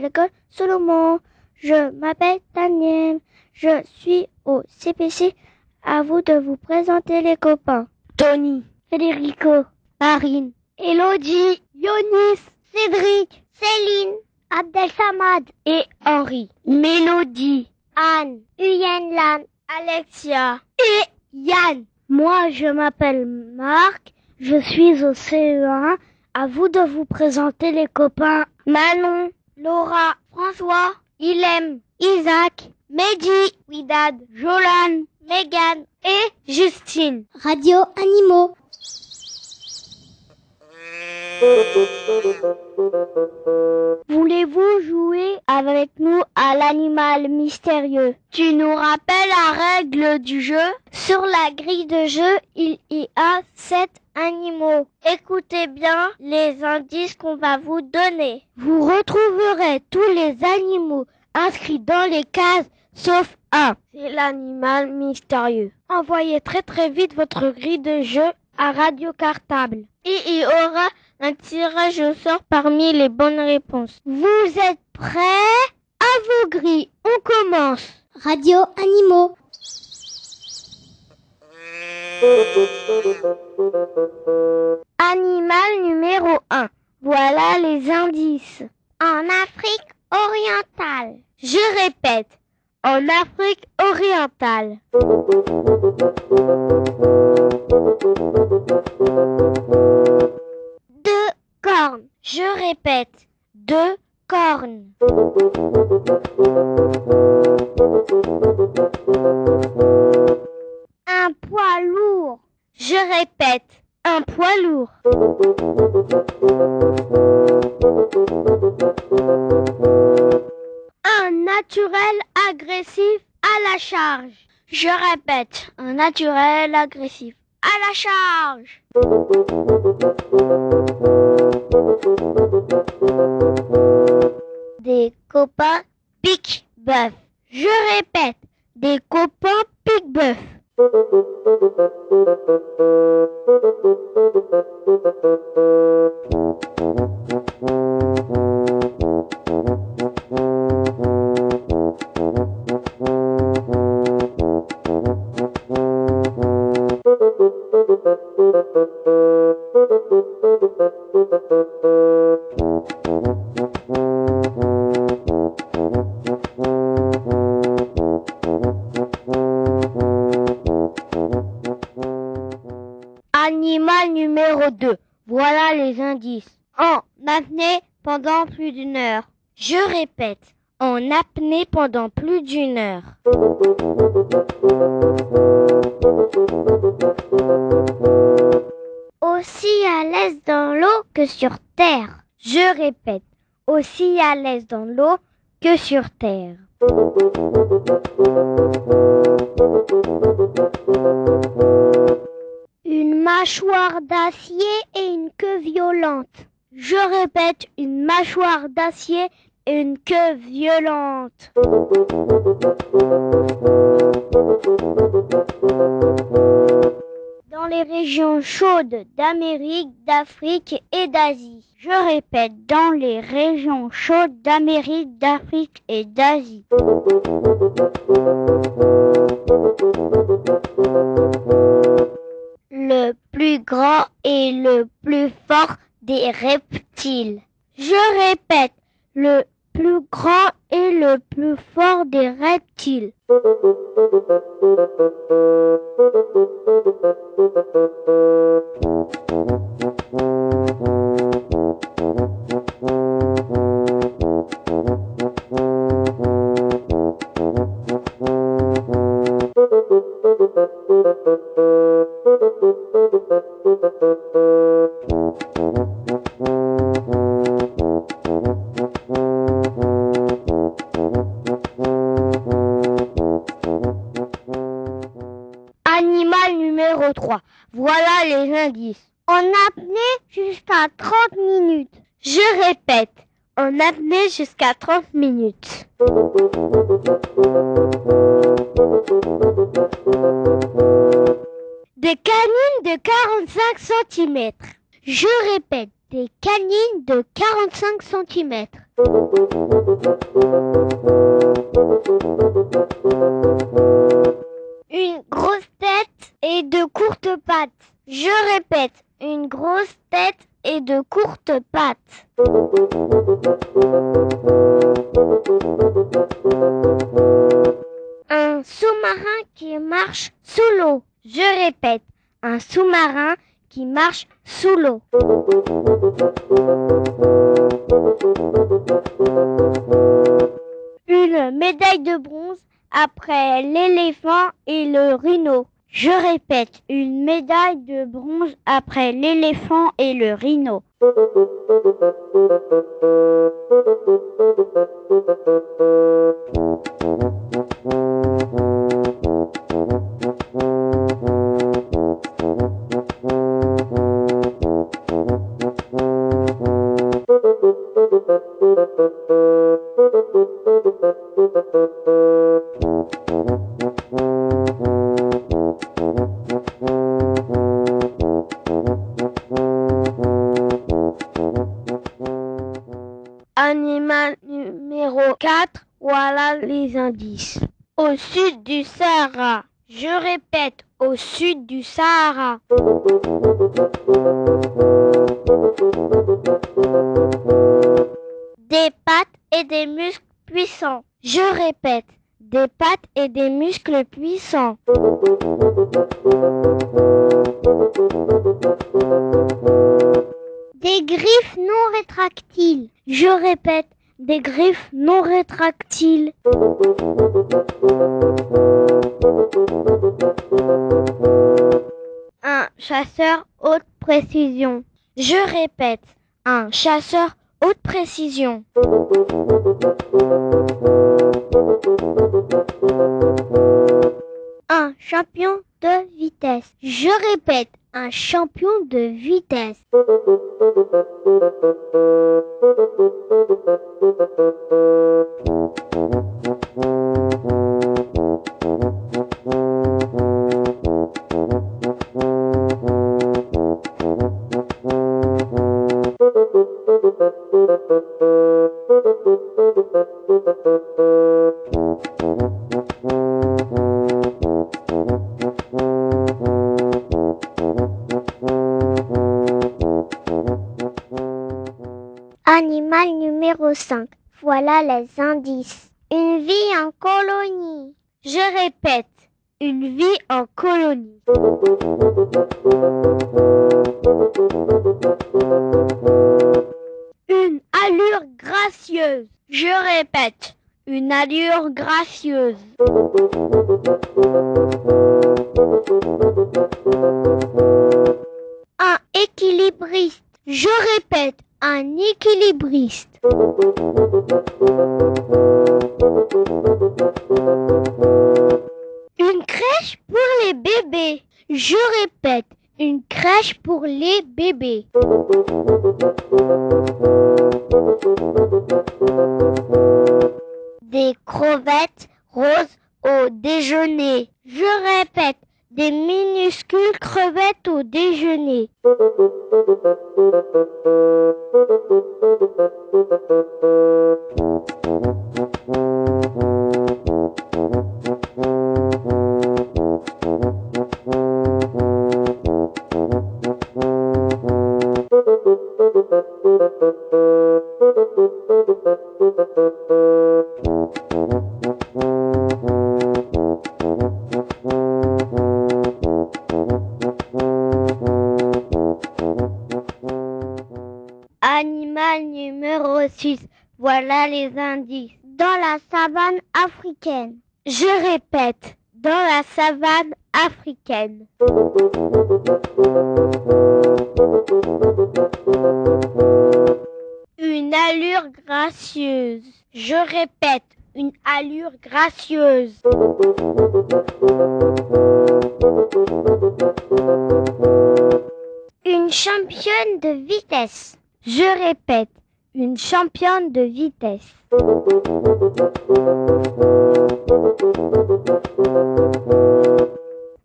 L'école Solomon. Je m'appelle Daniel, je suis au CPC. À vous de vous présenter les copains. Tony, Federico, Marine, Elodie, Yonis, Cédric, Céline, Abdelsamad et Henri. Mélodie, Anne, Huyen Lan, Alexia et Yann. Moi, je m'appelle Marc, je suis au CE1. À vous de vous présenter les copains Manon, Laura, François, Ilem, Isaac, Mehdi, Widad, Jolan, Megan et Justine. Radio Animaux. Voulez-vous jouer avec nous à l'animal mystérieux? Tu nous rappelles la règle du jeu? Sur la grille de jeu, il y a sept animaux. Écoutez bien les indices qu'on va vous donner. Vous retrouverez tous les animaux inscrits dans les cases sauf un. C'est l'animal mystérieux. Envoyez très très vite votre grille de jeu à Radio Cartable. Il y aura un tirage au sort parmi les bonnes réponses. Vous êtes prêts? À vos grilles, on commence. Radio Animaux. Animal numéro 1. Voilà les indices. En Afrique orientale. Je répète. En Afrique orientale. Répète. Deux cornes. Un poids lourd. Je répète. Un poids lourd. Un naturel agressif à la charge. Je répète. Un naturel agressif à la charge. Des copains pique-bœuf. Je répète. Des copains pique-bœuf. Je répète. En apnée pendant plus d'une heure. Aussi à l'aise dans l'eau que sur terre. Je répète. Aussi à l'aise dans l'eau que sur terre. Une mâchoire d'acier et une queue violente. Je répète, une mâchoire d'acier et une queue violente. Dans les régions chaudes d'Amérique, d'Afrique et d'Asie. Je répète, dans les régions chaudes d'Amérique, d'Afrique et d'Asie. Le plus grand et le plus fort reptiles. Je répète, le plus grand et le plus fort des reptiles. en apnée jusqu'à 30 minutes. Des canines de 45 cm. Je répète, des canines de 45 cm. Une grosse tête et de courtes pattes. Je répète, une grosse tête et de courtes pattes. Un sous-marin qui marche sous l'eau. Je répète, un sous-marin qui marche sous l'eau. Une médaille de bronze après l'éléphant et le rhino. Je répète, une médaille de bronze après l'éléphant et le rhino. 4, voilà les indices. Au sud du Sahara. Je répète, au sud du Sahara. Des pattes et des muscles puissants. Je répète, des pattes et des muscles puissants. Des griffes non rétractiles. Je répète, des griffes non rétractiles. Un chasseur haute précision. Je répète, un chasseur haute précision. Un champion de vitesse. Je répète, un champion de vitesse. Une vie en colonie. Une allure gracieuse. Je répète, une allure gracieuse. Un équilibriste. Je répète, un équilibriste. Une crèche pour les bébés. Je répète, une crèche pour les bébés. Des crevettes roses au déjeuner. Je répète, des minuscules crevettes au déjeuner. Savane africaine. Je répète, dans la savane africaine. Une allure gracieuse. Je répète, une allure gracieuse. Une championne de vitesse. Je répète, une championne de vitesse.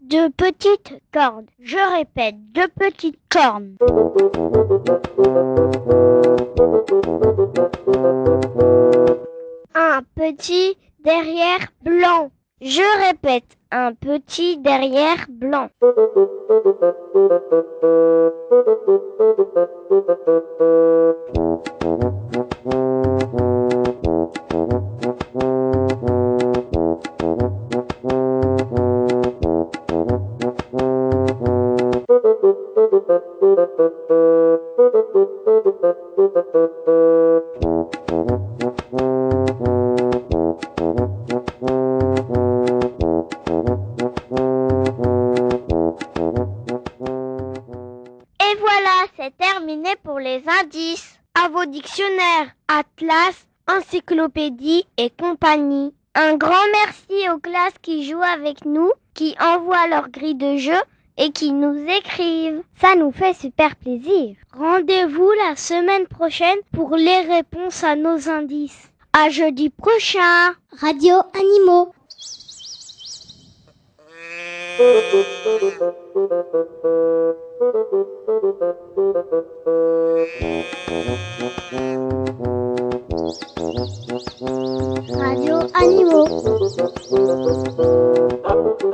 De petites cornes. Je répète, de petites cornes. Un petit derrière blanc. Je répète, un petit derrière blanc. Atlas, encyclopédie et compagnie. Un grand merci aux classes qui jouent avec nous, qui envoient leur grille de jeu et qui nous écrivent. Ça nous fait super plaisir. Rendez-vous la semaine prochaine pour les réponses à nos indices. À jeudi prochain. Radio Animaux. Radio Animaux. Radio